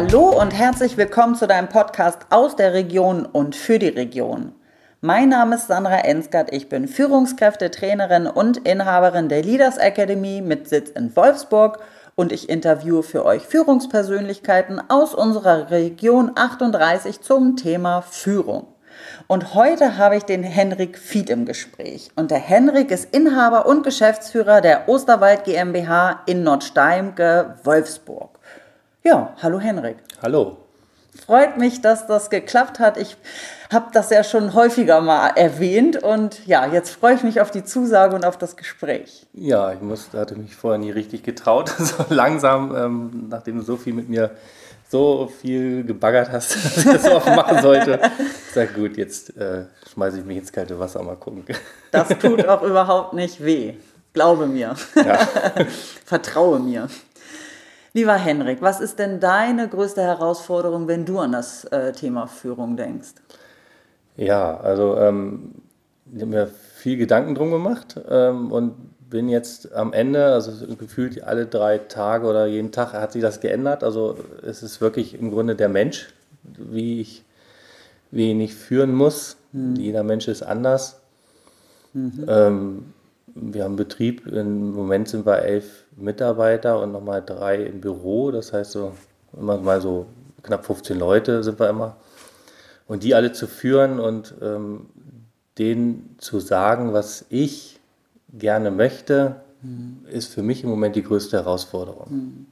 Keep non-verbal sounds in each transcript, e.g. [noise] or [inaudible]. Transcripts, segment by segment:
Hallo und herzlich willkommen zu deinem Podcast aus der Region und für die Region. Mein Name ist Sandra Ensgard, ich bin Führungskräftetrainerin und Inhaberin der Leaders Academy mit Sitz in Wolfsburg und ich interviewe für euch Führungspersönlichkeiten aus unserer Region 38 zum Thema Führung. Und heute habe ich den Henrik Fied im Gespräch. Und der Henrik ist Inhaber und Geschäftsführer der Osterwald GmbH in Nordsteimke, Wolfsburg. Ja, hallo Henrik. Hallo. Freut mich, dass das geklappt hat. Ich habe das ja schon häufiger mal erwähnt und ja, jetzt freue ich mich auf die Zusage und auf das Gespräch. Ja, ich muss, hatte mich vorher nie richtig getraut. [laughs] So langsam, ähm, nachdem du so viel mit mir so viel gebaggert hast, [laughs] dass ich das auch machen sollte. Ich sage, gut, jetzt äh, schmeiße ich mich ins kalte Wasser, mal gucken. Das tut [laughs] auch überhaupt nicht weh. Glaube mir. Ja. Vertraue mir. Lieber Henrik, was ist denn deine größte Herausforderung, wenn du an das äh, Thema Führung denkst? Ja, also ähm, ich habe mir viel Gedanken drum gemacht ähm, und bin jetzt am Ende, also gefühlt alle drei Tage oder jeden Tag hat sich das geändert. Also es ist wirklich im Grunde der Mensch, wie ich, wie ich führen muss. Mhm. Jeder Mensch ist anders. Mhm. Ähm, wir haben Betrieb, im Moment sind wir elf Mitarbeiter und nochmal drei im Büro. Das heißt so immer mal so knapp 15 Leute sind wir immer. Und die alle zu führen und ähm, denen zu sagen, was ich gerne möchte, mhm. ist für mich im Moment die größte Herausforderung. Mhm.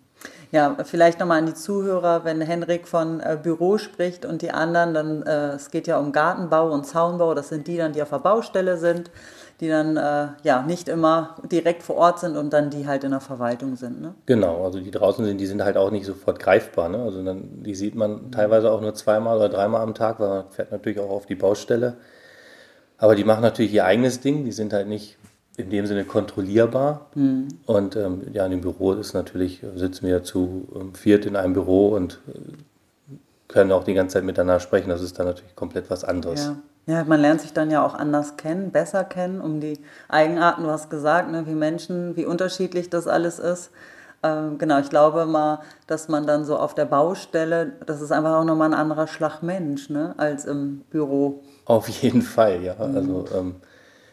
Ja, vielleicht nochmal an die Zuhörer, wenn Henrik von äh, Büro spricht und die anderen, dann äh, es geht ja um Gartenbau und Zaunbau, das sind die dann, die auf der Baustelle sind die dann äh, ja nicht immer direkt vor Ort sind und dann die halt in der Verwaltung sind. Ne? Genau, also die draußen sind, die sind halt auch nicht sofort greifbar. Ne? Also dann, die sieht man teilweise auch nur zweimal oder dreimal am Tag, weil man fährt natürlich auch auf die Baustelle. Aber die machen natürlich ihr eigenes Ding, die sind halt nicht in dem Sinne kontrollierbar. Mhm. Und ähm, ja, in dem Büro ist natürlich, sitzen wir zu ähm, viert in einem Büro und äh, können auch die ganze Zeit miteinander sprechen. Das ist dann natürlich komplett was anderes. Ja. Ja, man lernt sich dann ja auch anders kennen, besser kennen, um die Eigenarten, du hast gesagt, ne, wie Menschen, wie unterschiedlich das alles ist. Ähm, genau, ich glaube mal, dass man dann so auf der Baustelle, das ist einfach auch nochmal ein anderer Schlag Mensch, ne, als im Büro. Auf jeden Fall, ja. Mhm. Also ähm,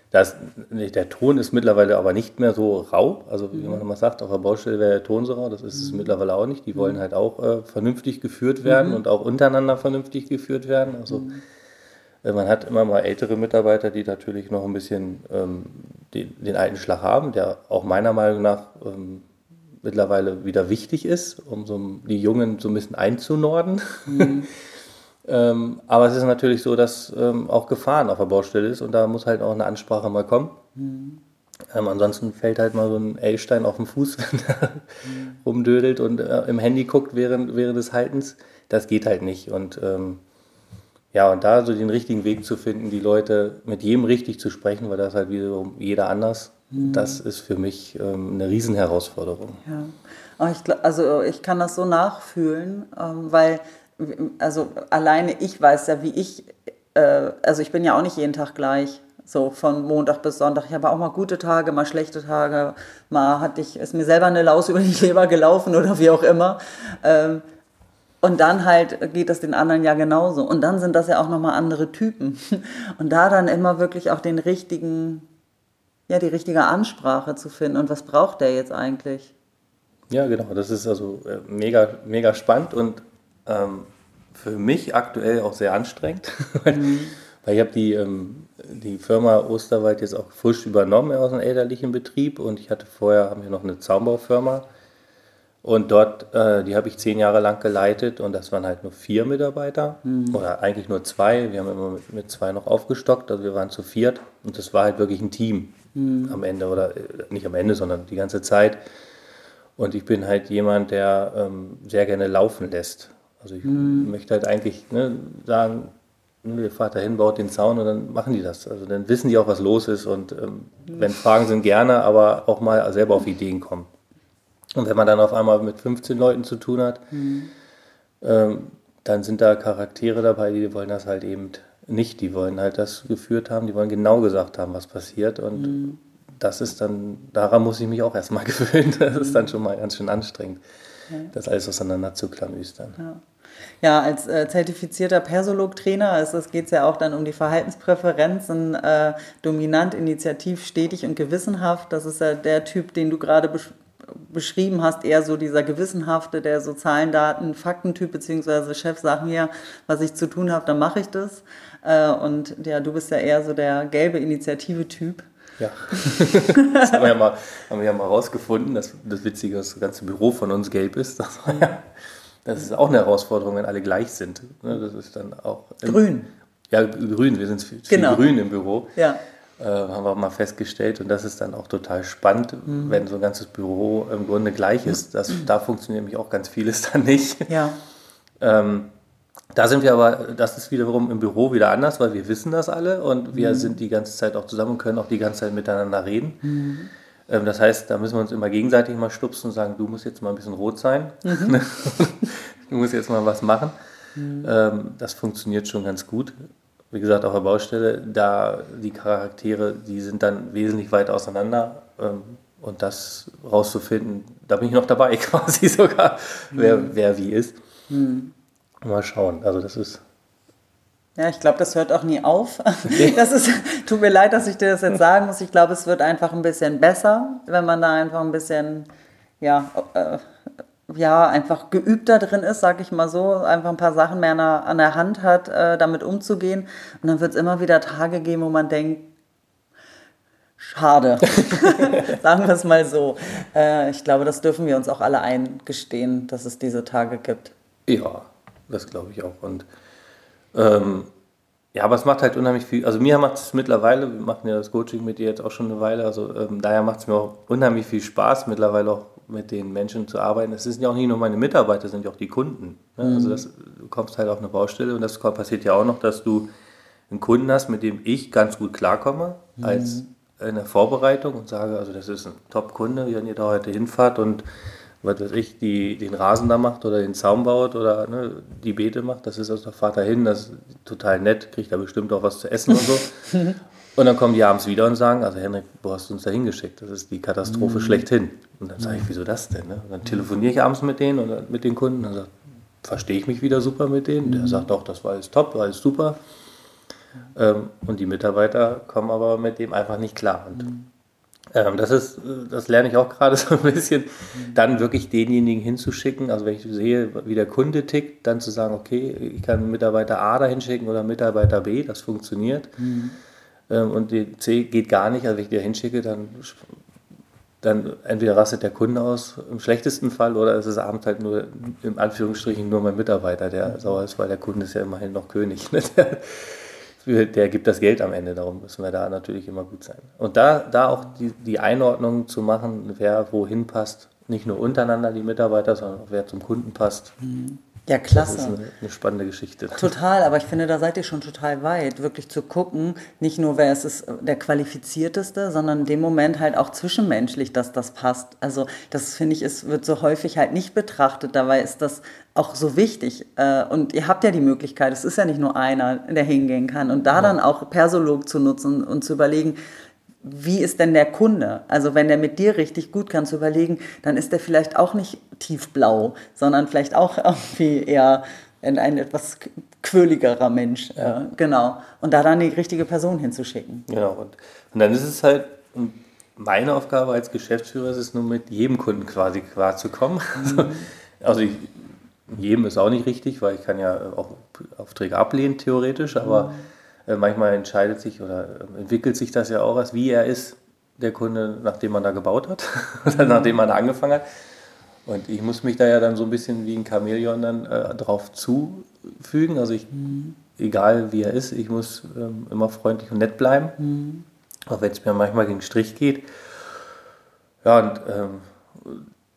das, der Ton ist mittlerweile aber nicht mehr so rau. Also wie man mhm. immer sagt, auf der Baustelle wäre der Ton so rau. Das ist es mhm. mittlerweile auch nicht. Die wollen mhm. halt auch äh, vernünftig geführt werden mhm. und auch untereinander vernünftig geführt werden. Also man hat immer mal ältere Mitarbeiter, die natürlich noch ein bisschen ähm, den, den, alten Schlag haben, der auch meiner Meinung nach ähm, mittlerweile wieder wichtig ist, um so die Jungen so ein bisschen einzunorden. Mhm. [laughs] ähm, aber es ist natürlich so, dass ähm, auch Gefahren auf der Baustelle ist und da muss halt auch eine Ansprache mal kommen. Mhm. Ähm, ansonsten fällt halt mal so ein L-Stein auf den Fuß, [laughs] wenn er mhm. rumdödelt und äh, im Handy guckt während, während des Haltens. Das geht halt nicht und ähm, ja, und da so den richtigen Weg zu finden, die Leute mit jedem richtig zu sprechen, weil das halt wiederum jeder anders, mhm. das ist für mich ähm, eine Riesenherausforderung. Ja, ich, also ich kann das so nachfühlen, ähm, weil also alleine ich weiß ja, wie ich, äh, also ich bin ja auch nicht jeden Tag gleich. So von Montag bis Sonntag. Ich habe auch mal gute Tage, mal schlechte Tage. Mal hatte ich, ist mir selber eine Laus über die Leber gelaufen oder wie auch immer. Ähm, und dann halt geht es den anderen ja genauso. Und dann sind das ja auch nochmal andere Typen. [laughs] Und da dann immer wirklich auch den richtigen, ja, die richtige Ansprache zu finden. Und was braucht der jetzt eigentlich? Ja, genau. Das ist also äh, mega, mega spannend und ähm, für mich aktuell auch sehr anstrengend. [laughs] Mhm. Weil ich habe die, ähm, die Firma Osterwald jetzt auch frisch übernommen aus einem elterlichen Betrieb und ich hatte vorher, haben wir noch eine Zaunbaufirma und dort, äh, die habe ich zehn Jahre lang geleitet und das waren halt nur vier Mitarbeiter mhm. oder eigentlich nur zwei. Wir haben immer mit, mit, zwei noch aufgestockt, also wir waren zu viert und das war halt wirklich ein Team mhm. am Ende oder äh, nicht am Ende, sondern die ganze Zeit. Und ich bin halt jemand, der ähm, sehr gerne laufen lässt. Also ich mhm. möchte halt eigentlich ne, sagen, ihr fahrt dahin, baut den Zaun und dann machen die das. Also dann wissen die auch, was los ist und ähm, wenn Fragen sind, gerne, aber auch mal selber auf Ideen kommen. Und wenn man dann auf einmal mit 15 Leuten zu tun hat, mhm. ähm, dann sind da Charaktere dabei, die wollen das halt eben nicht. Die wollen halt das geführt haben, die wollen genau gesagt haben, was passiert. Und mhm. das ist dann, daran muss ich mich auch erstmal [laughs] gewöhnen. Das ist dann schon mal ganz schön anstrengend. das alles auseinander zu klamüstern. Ja. Ja, als äh, zertifizierter Persolog-Trainer geht es ja auch dann um die Verhaltenspräferenzen, äh, dominant, initiativ, stetig und gewissenhaft. Das ist ja der Typ, den du gerade besch beschrieben hast, eher so dieser gewissenhafte, der sozialen Daten, Faktentyp, beziehungsweise Chef sagen hier, was ich zu tun habe, dann mache ich das. Äh, und ja, du bist ja eher so der gelbe Initiative-Typ. Ja, [laughs] das haben wir ja mal, haben wir ja mal rausgefunden, dass das Witzige, dass das ganze Büro von uns gelb ist. Das, ja, das ist auch eine Herausforderung, wenn alle gleich sind. Ne, das ist dann auch grün. Ja, grün. Wir sind viel, viel genau. grün im Büro. Ja. Äh, haben wir mal festgestellt und das ist dann auch total spannend, mhm. wenn so ein ganzes Büro im Grunde gleich ist. Das, da funktioniert nämlich auch ganz vieles [laughs] dann nicht. Ja. Ähm, da sind wir aber, das ist wiederum im Büro wieder anders, weil wir wissen das alle und wir mhm. sind die ganze Zeit auch zusammen und können auch die ganze Zeit miteinander reden. Mhm. Ähm, das heißt, da müssen wir uns immer gegenseitig mal stupsen und sagen, du musst jetzt mal ein bisschen rot sein, mhm. [laughs] du musst jetzt mal was machen. Mhm. Ähm, das funktioniert schon ganz gut. Wie gesagt, auf der Baustelle, da die Charaktere, die sind dann wesentlich weit auseinander. Ähm, und das rauszufinden, da bin ich noch dabei [laughs] quasi sogar, wer, mhm. wer wie ist. Mhm. Mal schauen. Also das ist ja, ich glaube, das hört auch nie auf. [laughs] Das ist, tut mir leid, dass ich dir das jetzt sagen muss. Ich glaube, es wird einfach ein bisschen besser, wenn man da einfach ein bisschen, ja, äh, ja, einfach geübter drin ist, sag ich mal so, einfach ein paar Sachen mehr an der Hand hat, äh, damit umzugehen. Und dann wird es immer wieder Tage geben, wo man denkt, schade. [laughs] Sagen wir es mal so. Äh, ich glaube, das dürfen wir uns auch alle eingestehen, dass es diese Tage gibt. Ja, das glaube ich auch. Und ähm, ja, aber es macht halt unheimlich viel. Also mir macht es mittlerweile, wir machen ja das Coaching mit dir jetzt auch schon eine Weile, also ähm, daher macht es mir auch unheimlich viel Spaß, mittlerweile auch mit den Menschen zu arbeiten. Es sind ja auch nicht nur meine Mitarbeiter, es sind ja auch die Kunden. Ne? Also mhm. Also das, du kommst halt auf eine Baustelle und das passiert ja auch noch, dass du einen Kunden hast, mit dem ich ganz gut klarkomme, mhm. als in der Vorbereitung und sage, also das ist ein Top-Kunde, wenn ihr da heute hinfahrt und was weiß ich, die, den Rasen da macht oder den Zaun baut oder ne, die Beete macht, das ist aus der Vater hin, das ist total nett, kriegt da bestimmt auch was zu essen und so. [laughs] und dann kommen die abends wieder und sagen, also Henrik, du hast uns da hingeschickt, das ist die Katastrophe mhm. schlechthin. Und dann sage ich, wieso das denn? Ne? Und dann telefoniere ich abends mit denen oder mit den Kunden und sage, verstehe ich mich wieder super mit denen? Der mhm. sagt auch, das war alles top, war alles super. Ähm, und die Mitarbeiter kommen aber mit dem einfach nicht klar. Und mhm. Ähm, das ist, das lerne ich auch gerade [laughs] so ein bisschen, dann wirklich denjenigen hinzuschicken. Also wenn ich sehe, wie der Kunde tickt, dann zu sagen, okay, ich kann Mitarbeiter A da hinschicken oder Mitarbeiter B, das funktioniert. Mhm. Ähm, und die C geht gar nicht. Also wenn ich dir hinschicke, dann, dann entweder rastet der Kunde aus im schlechtesten Fall oder es ist abends halt nur, in Anführungsstrichen, nur mein Mitarbeiter, der sauer ist, weil der Kunde ist ja immerhin noch König. [laughs] Ne? Der, der gibt das Geld am Ende, darum müssen wir da natürlich immer gut sein. Und da, da auch die, die Einordnung zu machen, wer wohin passt, nicht nur untereinander die Mitarbeiter, sondern auch wer zum Kunden passt. Mhm. Ja, klasse. Das ist eine, eine, spannende Geschichte. Total, aber ich finde, da seid ihr schon total weit, wirklich zu gucken, nicht nur wer ist es der qualifizierteste, sondern in dem Moment halt auch zwischenmenschlich, dass das passt. Also das finde ich, es wird so häufig halt nicht betrachtet. Dabei ist das auch so wichtig. Äh, und ihr habt ja die Möglichkeit, es ist ja nicht nur einer, der hingehen kann. Und da ja. dann auch Persolog zu nutzen und zu überlegen, wie ist denn der Kunde? Also wenn der mit dir richtig gut kann, zu überlegen, dann ist der vielleicht auch nicht tiefblau, sondern vielleicht auch [laughs] irgendwie eher ein, ein etwas quirligerer Mensch. Ja. Äh, genau. Und da dann die richtige Person hinzuschicken. Genau. Und, und dann ist es halt, meine Aufgabe als Geschäftsführer ist es nur mit jedem Kunden quasi klarzukommen. Mhm. Also ich, jedem ist auch nicht richtig, weil ich kann ja auch Aufträge ablehnen theoretisch, aber mhm manchmal entscheidet sich oder äh, entwickelt sich das ja auch als wie er ist, der Kunde, nachdem man da gebaut hat [laughs] oder nachdem man da angefangen hat. Und ich muss mich da ja dann so ein bisschen wie ein Chamäleon dann äh, drauf zufügen. Also ich, mhm. egal wie er ist, ich muss ähm, immer freundlich und nett bleiben. Mhm. Auch wenn es mir manchmal gegen Strich geht. Ja, und ähm,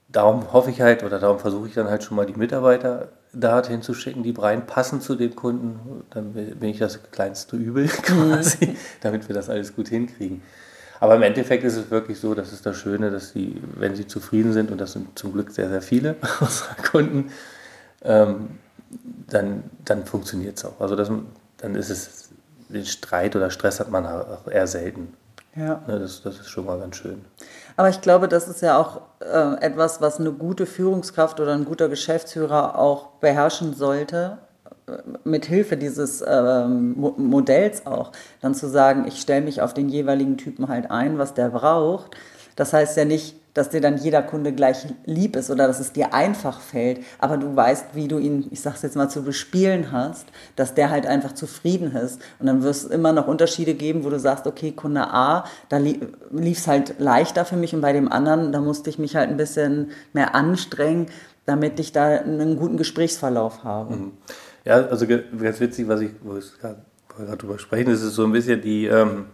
darum hoffe ich halt oder darum versuche ich dann halt schon mal die Mitarbeiter dorthin zu schicken, die reinpassen zu dem Kunden, dann bin ich das kleinste Übel [laughs] quasi, mhm. damit wir das alles gut hinkriegen. Aber im Endeffekt ist es wirklich so, das ist das Schöne, dass sie, wenn sie zufrieden sind, und das sind zum Glück sehr, sehr viele [laughs] unserer Kunden, ähm, dann, dann funktioniert es auch. Also das, dann ist es, den Streit oder Stress hat man auch eher selten. Ja. Ne, das, das ist schon mal ganz schön. Aber ich glaube, das ist ja auch äh, etwas, was eine gute Führungskraft oder ein guter Geschäftsführer auch beherrschen sollte, äh, mit Hilfe dieses ähm, Modells auch, dann zu sagen, ich stelle mich auf den jeweiligen Typen halt ein, was der braucht. Das heißt ja nicht, dass dir dann jeder Kunde gleich lieb ist oder dass es dir einfach fällt, aber du weißt, wie du ihn, ich sag's jetzt mal, zu bespielen hast, dass der halt einfach zufrieden ist. Und dann wirst es immer noch Unterschiede geben, wo du sagst, okay, Kunde A, da lief es halt leichter für mich und bei dem anderen, da musste ich mich halt ein bisschen mehr anstrengen, damit ich da einen guten Gesprächsverlauf habe. Mhm. Ja, also ganz witzig, was ich, wo ich gerade drüber sprechen, ist es so ein bisschen die, ähm,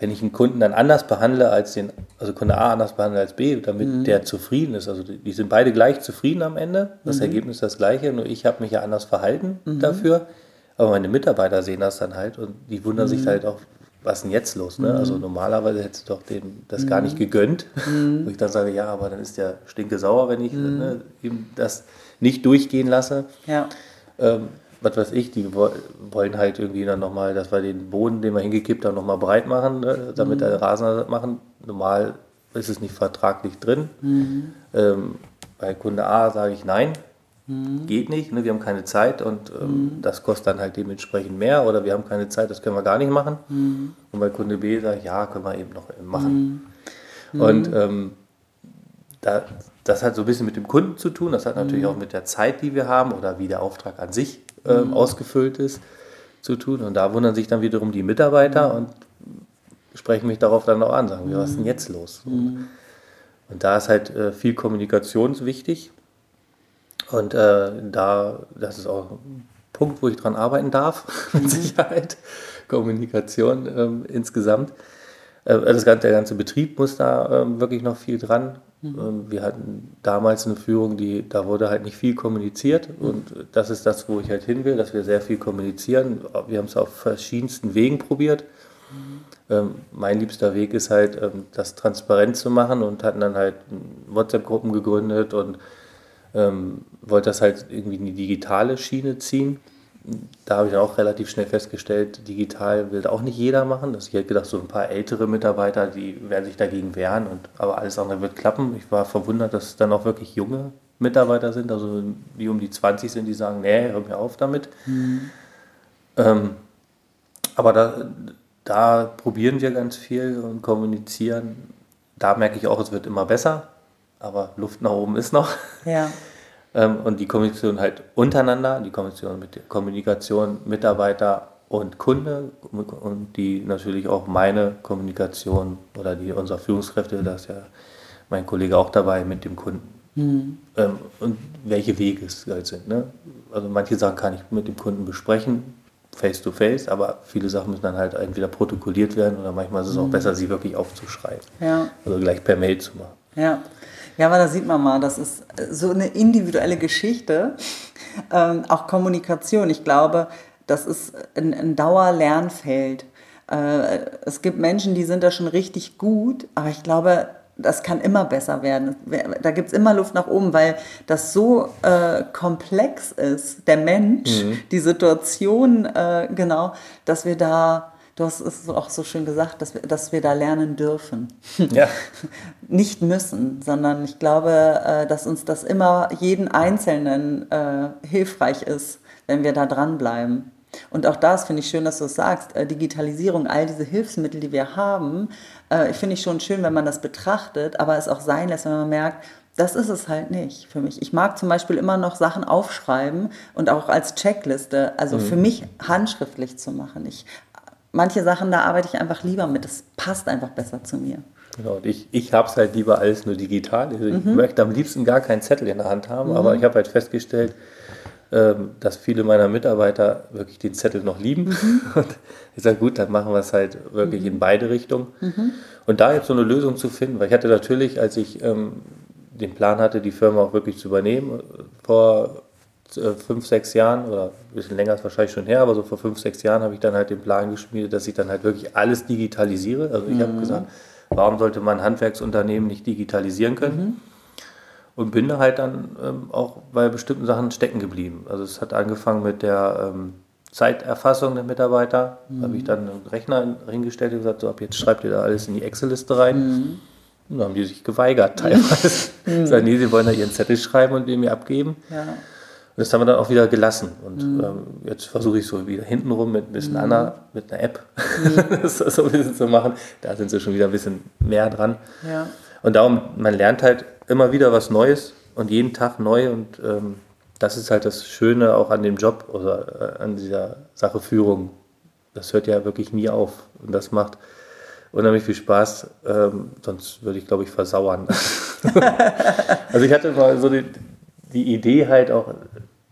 wenn ich einen Kunden dann anders behandle als den, also Kunde A anders behandle als B, damit mhm. der zufrieden ist. Also die, die, sind beide gleich zufrieden am Ende. Das mhm. Ergebnis ist das gleiche, nur ich habe mich ja anders verhalten mhm. dafür. Aber meine Mitarbeiter sehen das dann halt und die wundern sich mhm. halt auch, was ist denn jetzt los? Ne? Also mhm. normalerweise hättest du doch dem das gar nicht mhm. gegönnt. Wo ich dann sage, ja, aber dann ist der stinke sauer, wenn ich ne, ihm das nicht durchgehen lasse. Ja. Ähm, was weiß ich, die wollen halt irgendwie dann nochmal, dass wir den Boden, den wir hingekippt haben, nochmal breit machen, ne, damit mhm. der Rasen machen. Normal ist es nicht vertraglich drin. Mhm. Ähm, bei Kunde A sage ich nein, mhm. geht nicht, ne, wir haben keine Zeit und ähm, mhm. das kostet dann halt dementsprechend mehr oder wir haben keine Zeit, das können wir gar nicht machen. Mhm. Und bei Kunde B sage ich, ja, können wir eben noch machen. Mhm. Und ähm, da, das hat so ein bisschen mit dem Kunden zu tun, das hat natürlich auch mit der Zeit, die wir haben oder wie der Auftrag an sich ähm, mhm. ausgefüllt ist, zu tun. Und da wundern sich dann wiederum die Mitarbeiter und sprechen mich darauf dann auch an, sagen, mhm. was ist denn jetzt los? Mhm. Und da ist halt äh, viel Kommunikation wichtig. Und äh, da, das ist auch ein Punkt, wo ich dran arbeiten darf, [laughs] mit mhm. Sicherheit. Kommunikation ähm, insgesamt. Äh, das ganze, der ganze Betrieb muss da ähm, wirklich noch viel dran. Mhm. Ähm, wir hatten damals eine Führung, die, da wurde halt nicht viel kommuniziert mhm. und das ist das, wo ich halt hin will, dass wir sehr viel kommunizieren. Wir haben es auf verschiedensten Wegen probiert. Mhm. Ähm, mein liebster Weg ist halt, ähm, das transparent zu machen und hatten dann halt WhatsApp-Gruppen gegründet und ähm, wollte das halt irgendwie in die digitale Schiene ziehen da habe ich auch relativ schnell festgestellt, digital will auch nicht jeder machen. ich hätte gedacht, so ein paar ältere Mitarbeiter, die werden sich dagegen wehren, und, aber alles andere wird klappen. Ich war verwundert, dass es dann auch wirklich junge Mitarbeiter sind, also die um die 20 sind, die sagen, nee, hör mir auf damit. Mhm. Ähm, aber da, da probieren wir ganz viel und kommunizieren. Da merke ich auch, es wird immer besser, aber Luft nach oben ist noch. Ja. [laughs] Ähm, und die Kommunikation halt untereinander, die Kommunikation mit Kommunikation Mitarbeiter und Kunde und die natürlich auch meine Kommunikation oder die unserer Führungskräfte, da ist ja mein Kollege auch dabei mit dem Kunden. Mhm. Ähm, und welche Wege es halt sind. Ne? Also manche Sachen kann ich mit dem Kunden besprechen, face to face, aber viele Sachen müssen dann halt entweder protokolliert werden oder manchmal ist es auch mhm. besser, sie wirklich aufzuschreiben. Ja. Also gleich per Mail zu machen. Ja. Ja, aber da sieht man mal, das ist so eine individuelle Geschichte, ähm, auch Kommunikation. Ich glaube, das ist ein, ein Dauerlernfeld. Äh, es gibt Menschen, die sind da schon richtig gut, aber ich glaube, das kann immer besser werden. Da gibt es immer Luft nach oben, weil das so äh, komplex ist, der Mensch, mhm. die Situation, äh, genau, dass wir da du hast es auch so schön gesagt, dass wir, dass wir da lernen dürfen. [laughs] Ja. [laughs] Nicht müssen, sondern ich glaube, äh, dass uns das immer jeden Einzelnen äh, hilfreich ist, wenn wir da dranbleiben. Und auch das finde ich schön, dass du es sagst. Äh, Digitalisierung, all diese Hilfsmittel, die wir haben, ich finde ich schon schön, wenn man das betrachtet, aber es auch sein lässt, wenn man merkt, das ist es halt nicht für mich. Ich mag zum Beispiel immer noch Sachen aufschreiben und auch als Checkliste, also mhm. für mich handschriftlich zu machen. Ich manche Sachen, da arbeite ich einfach lieber mit. Das passt einfach besser zu mir. Genau, und ich, ich habe es halt lieber alles nur digital. Also ich mhm. möchte am liebsten gar keinen Zettel in der Hand haben, mhm. aber ich habe halt festgestellt, ähm, dass viele meiner Mitarbeiter wirklich den Zettel noch lieben. Mhm. [laughs] Und ich sage, gut, dann machen wir es halt wirklich in mhm. beide Richtungen. Mhm. Und da jetzt so eine Lösung zu finden, weil ich hatte natürlich, als ich ähm, den Plan hatte, die Firma auch wirklich zu übernehmen, vor äh, fünf, sechs Jahren oder ein bisschen länger ist wahrscheinlich schon her, aber so vor fünf, sechs Jahren habe ich dann halt den Plan geschmiedet, dass ich dann halt wirklich alles digitalisiere. Also ich mhm. habe gesagt, warum sollte man Handwerksunternehmen nicht digitalisieren können? Mhm. Und bin da halt dann ähm, auch bei bestimmten Sachen stecken geblieben. Also es hat angefangen mit der, ähm, Zeiterfassung der Mitarbeiter. Mhm. habe ich dann einen Rechner hingestellt und gesagt, so ab jetzt schreibt ihr da alles in die Excel-Liste rein. Mhm. Und dann haben die sich geweigert teilweise. [laughs] Mhm. Sagen, nee, sie wollen da ihren Zettel schreiben und den mir abgeben. Ja. Das haben wir dann auch wieder gelassen. Und mhm. ähm, jetzt versuche ich so wieder hintenrum mit ein bisschen mhm. Anna, mit einer App, mhm. [laughs] das so ein bisschen zu machen. Da sind sie schon wieder ein bisschen mehr dran. Ja. Und darum, man lernt halt immer wieder was Neues und jeden Tag neu und ähm, das ist halt das Schöne auch an dem Job oder äh, an dieser Sache Führung. Das hört ja wirklich nie auf und das macht unheimlich viel Spaß. Ähm, sonst würde ich, glaube ich, versauern. [laughs] also ich hatte mal so die, die Idee halt auch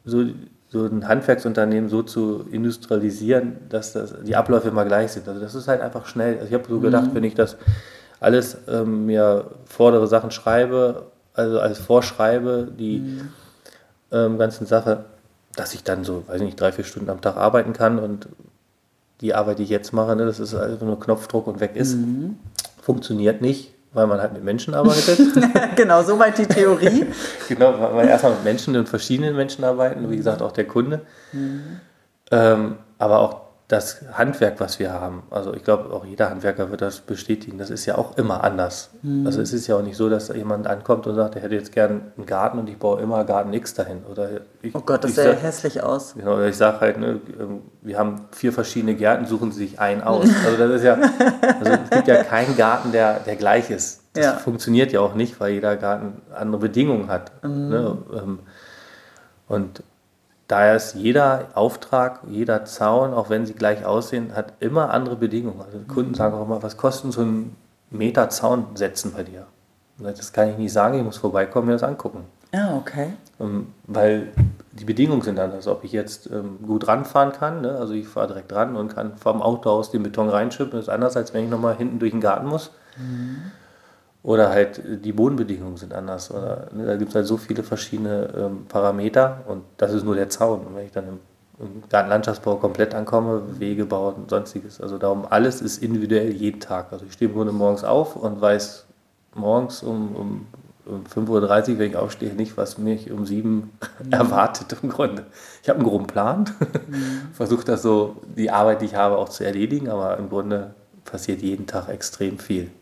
so, so ein Handwerksunternehmen so zu industrialisieren, dass das, die Abläufe immer gleich sind. Also das ist halt einfach schnell. Also ich habe so gedacht, mhm. wenn ich das alles ähm, mir vordere Sachen schreibe, also als vorschreibe, die mhm ähm, ganzen Sache, dass ich dann so, weiß ich nicht, drei, vier Stunden am Tag arbeiten kann und die Arbeit, die ich jetzt mache, ne, das ist einfach nur Knopfdruck und weg ist. Mhm. Funktioniert nicht, weil man halt mit Menschen arbeitet. [laughs] genau, soweit die Theorie. [laughs] genau, weil man erstmal mit Menschen und verschiedenen Menschen arbeiten, wie gesagt, auch der Kunde. Mhm. Ähm, aber auch das Handwerk, was wir haben, also ich glaube, auch jeder Handwerker wird das bestätigen, das ist ja auch immer anders. Mhm. Also es ist ja auch nicht so, dass jemand ankommt und sagt, er hätte jetzt gern einen Garten und ich baue immer Garten X dahin. Oder ich, oh Gott, das sähe sag, hässlich aus. Genau, ich sage halt, ne, ähm, wir haben vier verschiedene Gärten, suchen Sie sich einen aus. [laughs] Also das ist ja, also es gibt ja keinen Garten, der, der gleich ist. Das ja. funktioniert ja auch nicht, weil jeder Garten andere Bedingungen hat. Mhm. Ne? Und Daher ist jeder Auftrag, jeder Zaun, auch wenn sie gleich aussehen, hat immer andere Bedingungen. Also Kunden sagen auch immer, was kostet so ein Meter Zaun setzen bei dir? Das kann ich nicht sagen, ich muss vorbeikommen und mir das angucken. Ah, okay. Ähm, weil die Bedingungen sind anders. Ob ich jetzt ähm, gut ranfahren kann, ne? also ich fahre direkt ran und kann vom Auto aus den Beton reinschippen, ist anders, als wenn ich nochmal hinten durch den Garten muss. Mhm. Oder halt die Bodenbedingungen sind anders. Oder, ne, da gibt es halt so viele verschiedene ähm, Parameter und das ist nur der Zaun. Und wenn ich dann im, im Gartenlandschaftsbau komplett ankomme, Wege bauen und sonstiges. Also darum, alles ist individuell jeden Tag. Also ich stehe im Grunde morgens auf und weiß morgens um, um, um 5.30 Uhr, wenn ich aufstehe, nicht, was mich um 7 mhm. [laughs] erwartet im Grunde. Ich habe einen groben Plan, [laughs] mhm. versuche das so, die Arbeit, die ich habe, auch zu erledigen, aber im Grunde passiert jeden Tag extrem viel.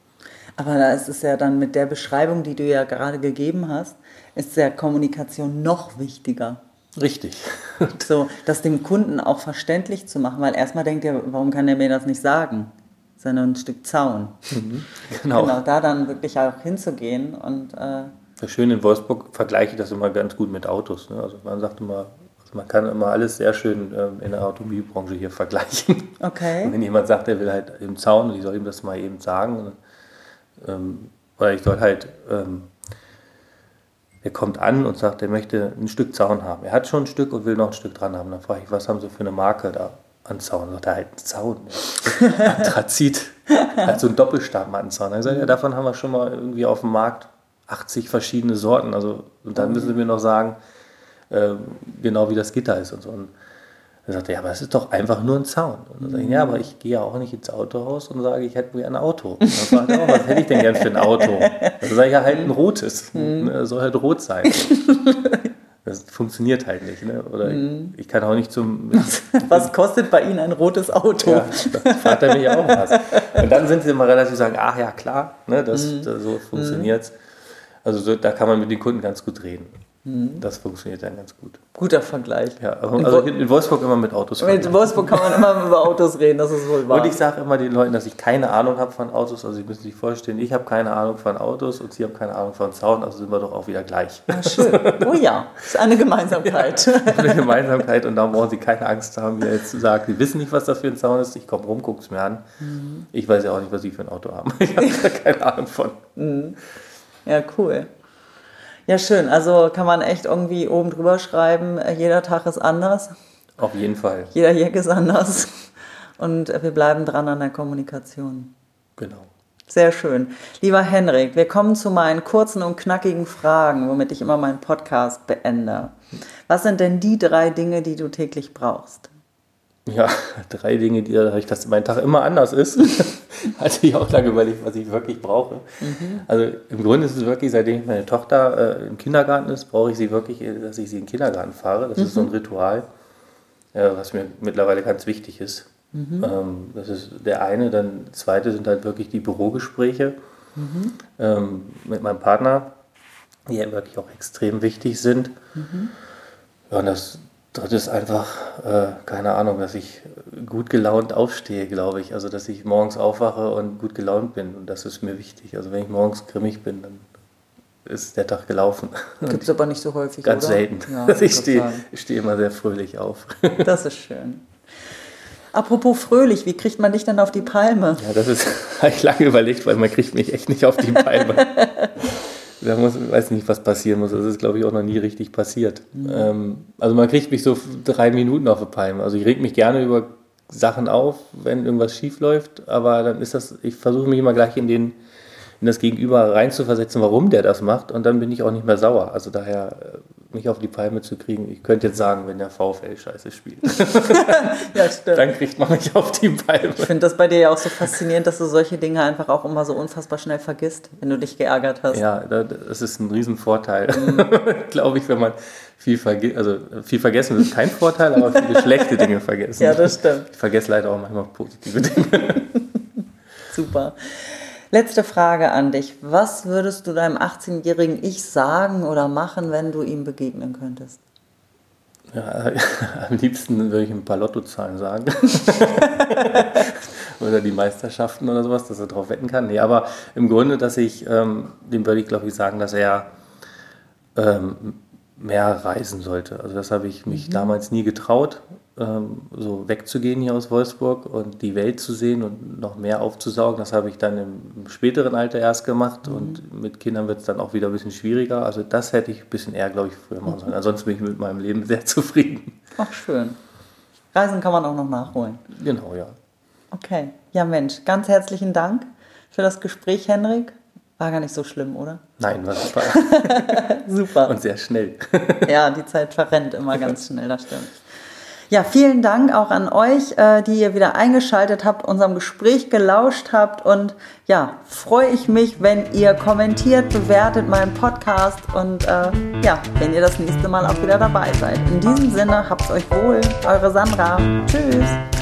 Aber da ist es ja dann mit der Beschreibung, die du ja gerade gegeben hast, ist ja Kommunikation noch wichtiger. Richtig. [laughs] so, das dem Kunden auch verständlich zu machen, weil erstmal denkt er, warum kann er mir das nicht sagen? Sondern ein Stück Zaun. Mhm, [laughs] genau. genau. Da dann wirklich auch hinzugehen und. Äh, das Schöne in Wolfsburg vergleiche ich das immer ganz gut mit Autos. Ne? Also man sagt immer, also man kann immer alles sehr schön ähm, in der Automobilbranche hier vergleichen. Okay. [laughs] Und wenn jemand sagt, er will halt im Zaun und ich soll ihm das mal eben sagen, ähm, oder ich soll halt, ähm, er kommt an und sagt, er möchte ein Stück Zaun haben. Er hat schon ein Stück und will noch ein Stück dran haben. Dann frage ich, was haben Sie für eine Marke da an Zaun? Sagt er halt einen Zaun. [laughs] Anthrazit. halt so ein Doppelstabmattenzaun. Dann sagt ja, davon haben wir schon mal irgendwie auf dem Markt 80 verschiedene Sorten. Also, und dann müssen Sie mir noch sagen, äh, genau wie das Gitter ist und so. Und er sagte, ja, aber es ist doch einfach nur ein Zaun. Und dann sage ich, ja, aber ich gehe ja auch nicht ins Autohaus und sage, ich hätte gerne ein Auto. Und dann fragt er auch, was hätte ich denn gern für ein Auto? Dann sage ich, ja, halt ein rotes. Mhm. Das soll halt rot sein. Das funktioniert halt nicht. Ne? Oder mhm. ich, ich, kann auch nicht zum. [laughs] was kostet bei Ihnen ein rotes Auto? Ja, fragt er mich auch was. Und dann sind sie immer relativ sagen, ach ja, klar, ne, das, mhm. das so funktioniert es. Also so, da kann man mit den Kunden ganz gut reden. Mhm. Das funktioniert dann ganz gut. Guter Vergleich. Ja, also in, in Wolfsburg immer mit Autos reden. In Wolfsburg kann man immer [laughs] [laughs] über Autos reden, das ist wohl wahr. Und ich sage immer den Leuten, dass ich keine Ahnung habe von Autos. Also Sie müssen sich vorstellen, ich habe keine Ahnung von Autos und Sie haben keine Ahnung von Zaun, also sind wir doch auch wieder gleich. Ja, schön. [laughs] Oh ja, das ist eine Gemeinsamkeit. Ja, eine Gemeinsamkeit und da brauchen Sie keine Angst haben, mir jetzt zu sagen, Sie wissen nicht, was das für ein Zaun ist. Ich komme rum, gucke es mir an. Mhm. Ich weiß ja auch nicht, was Sie für ein Auto haben. Ich habe keine Ahnung von. Mhm. Ja, cool. Ja, schön. Also kann man echt irgendwie oben drüber schreiben, äh, jeder Tag ist anders. Auf jeden Fall. Jeder Jack ist anders. Und wir bleiben dran an der Kommunikation. Genau. Sehr schön. Lieber Henrik, wir kommen zu meinen kurzen und knackigen Fragen, womit ich immer meinen Podcast beende. Was sind denn die drei Dinge, die du täglich brauchst? Ja, [laughs] drei Dinge, die dadurch, dass mein Tag immer anders ist, [laughs] hatte ich auch lange überlegt, was ich wirklich brauche. Mhm. Also im Grunde ist es wirklich, seitdem meine Tochter äh, im Kindergarten ist, brauche ich sie wirklich, dass ich sie in den Kindergarten fahre. Das mhm. ist so ein mhm. Ritual. ja, was mir mittlerweile ganz wichtig ist. Mhm. Ähm, das ist der eine. Dann zweite sind halt wirklich die Bürogespräche mhm. ähm, mit meinem Partner, die ja wirklich auch extrem wichtig sind. Mhm. Ja, und das dritte ist einfach, äh, keine Ahnung, dass ich gut gelaunt aufstehe, glaube ich. Also, dass ich morgens aufwache und gut gelaunt bin. Und das ist mir wichtig. Also, wenn ich morgens grimmig bin, dann ist der Tag gelaufen. Gibt es aber nicht so häufig, Ganz oder? selten. Ja, [laughs] also ich stehe steh immer sehr fröhlich auf. [laughs] Das ist schön. Apropos fröhlich, wie kriegt man dich denn auf die Palme? Ja, das ist, [laughs] habe ich lange überlegt, weil man kriegt mich echt nicht auf die Palme. Da muss, weiß nicht, was passieren muss. Das ist, glaube ich, auch noch nie richtig passiert. Mhm. Ähm, also man kriegt mich so drei Minuten auf die Palme. Also ich reg mich gerne über Sachen auf, wenn irgendwas schief läuft, aber dann ist das, ich versuche mich immer gleich in den in das Gegenüber reinzuversetzen, warum der das macht und dann bin ich auch nicht mehr sauer. Also daher äh, mich auf die Palme zu kriegen. Ich könnte jetzt sagen, wenn der VfL scheiße spielt. [laughs] ja, stimmt. Dann kriegt man mich auf die Palme. Ich finde das bei dir ja auch so faszinierend, dass du solche Dinge einfach auch immer so unfassbar schnell vergisst, wenn du dich geärgert hast. Ja, das ist ein Riesenvorteil, mhm. [laughs] glaube ich, wenn man viel, verge also viel vergessen ist kein Vorteil, aber viele schlechte Dinge vergessen. Ja, das stimmt. Ich vergesse leider auch manchmal positive Dinge. [laughs] Super. Letzte Frage an dich. Was würdest du deinem 18-jährigen Ich sagen oder machen, wenn du ihm begegnen könntest? Ja, [laughs] am liebsten würde ich ein paar Lottozahlen sagen. [laughs] oder die Meisterschaften oder sowas, dass er darauf wetten kann. Nee, aber im Grunde, dass ich, ähm, dem würde ich glaube ich sagen, dass er ähm, mehr reisen sollte. Also das habe ich mich mhm. damals nie getraut, ähm, so wegzugehen hier aus Wolfsburg und die Welt zu sehen und noch mehr aufzusaugen. Das habe ich dann im späteren Alter erst gemacht mhm. und mit Kindern wird es dann auch wieder ein bisschen schwieriger. Also das hätte ich ein bisschen eher, glaube ich, früher machen sollen. Ansonsten bin ich mit meinem Leben sehr [laughs] zufrieden. Ach schön. Reisen kann man auch noch nachholen. Genau, ja. Okay. Ja Mensch, ganz herzlichen Dank für das Gespräch, Henrik. War gar nicht so schlimm, oder? Nein, war super. [laughs] super. Und sehr schnell. ja, die Zeit verrennt immer ganz schnell, das stimmt. Ja, vielen Dank auch an euch, äh, die ihr wieder eingeschaltet habt, unserem Gespräch gelauscht habt. Und ja, freue ich mich, wenn ihr kommentiert, bewertet meinen Podcast und äh, ja, wenn ihr das nächste Mal auch wieder dabei seid. In diesem Sinne, habt's euch wohl. Eure Sandra. Tschüss.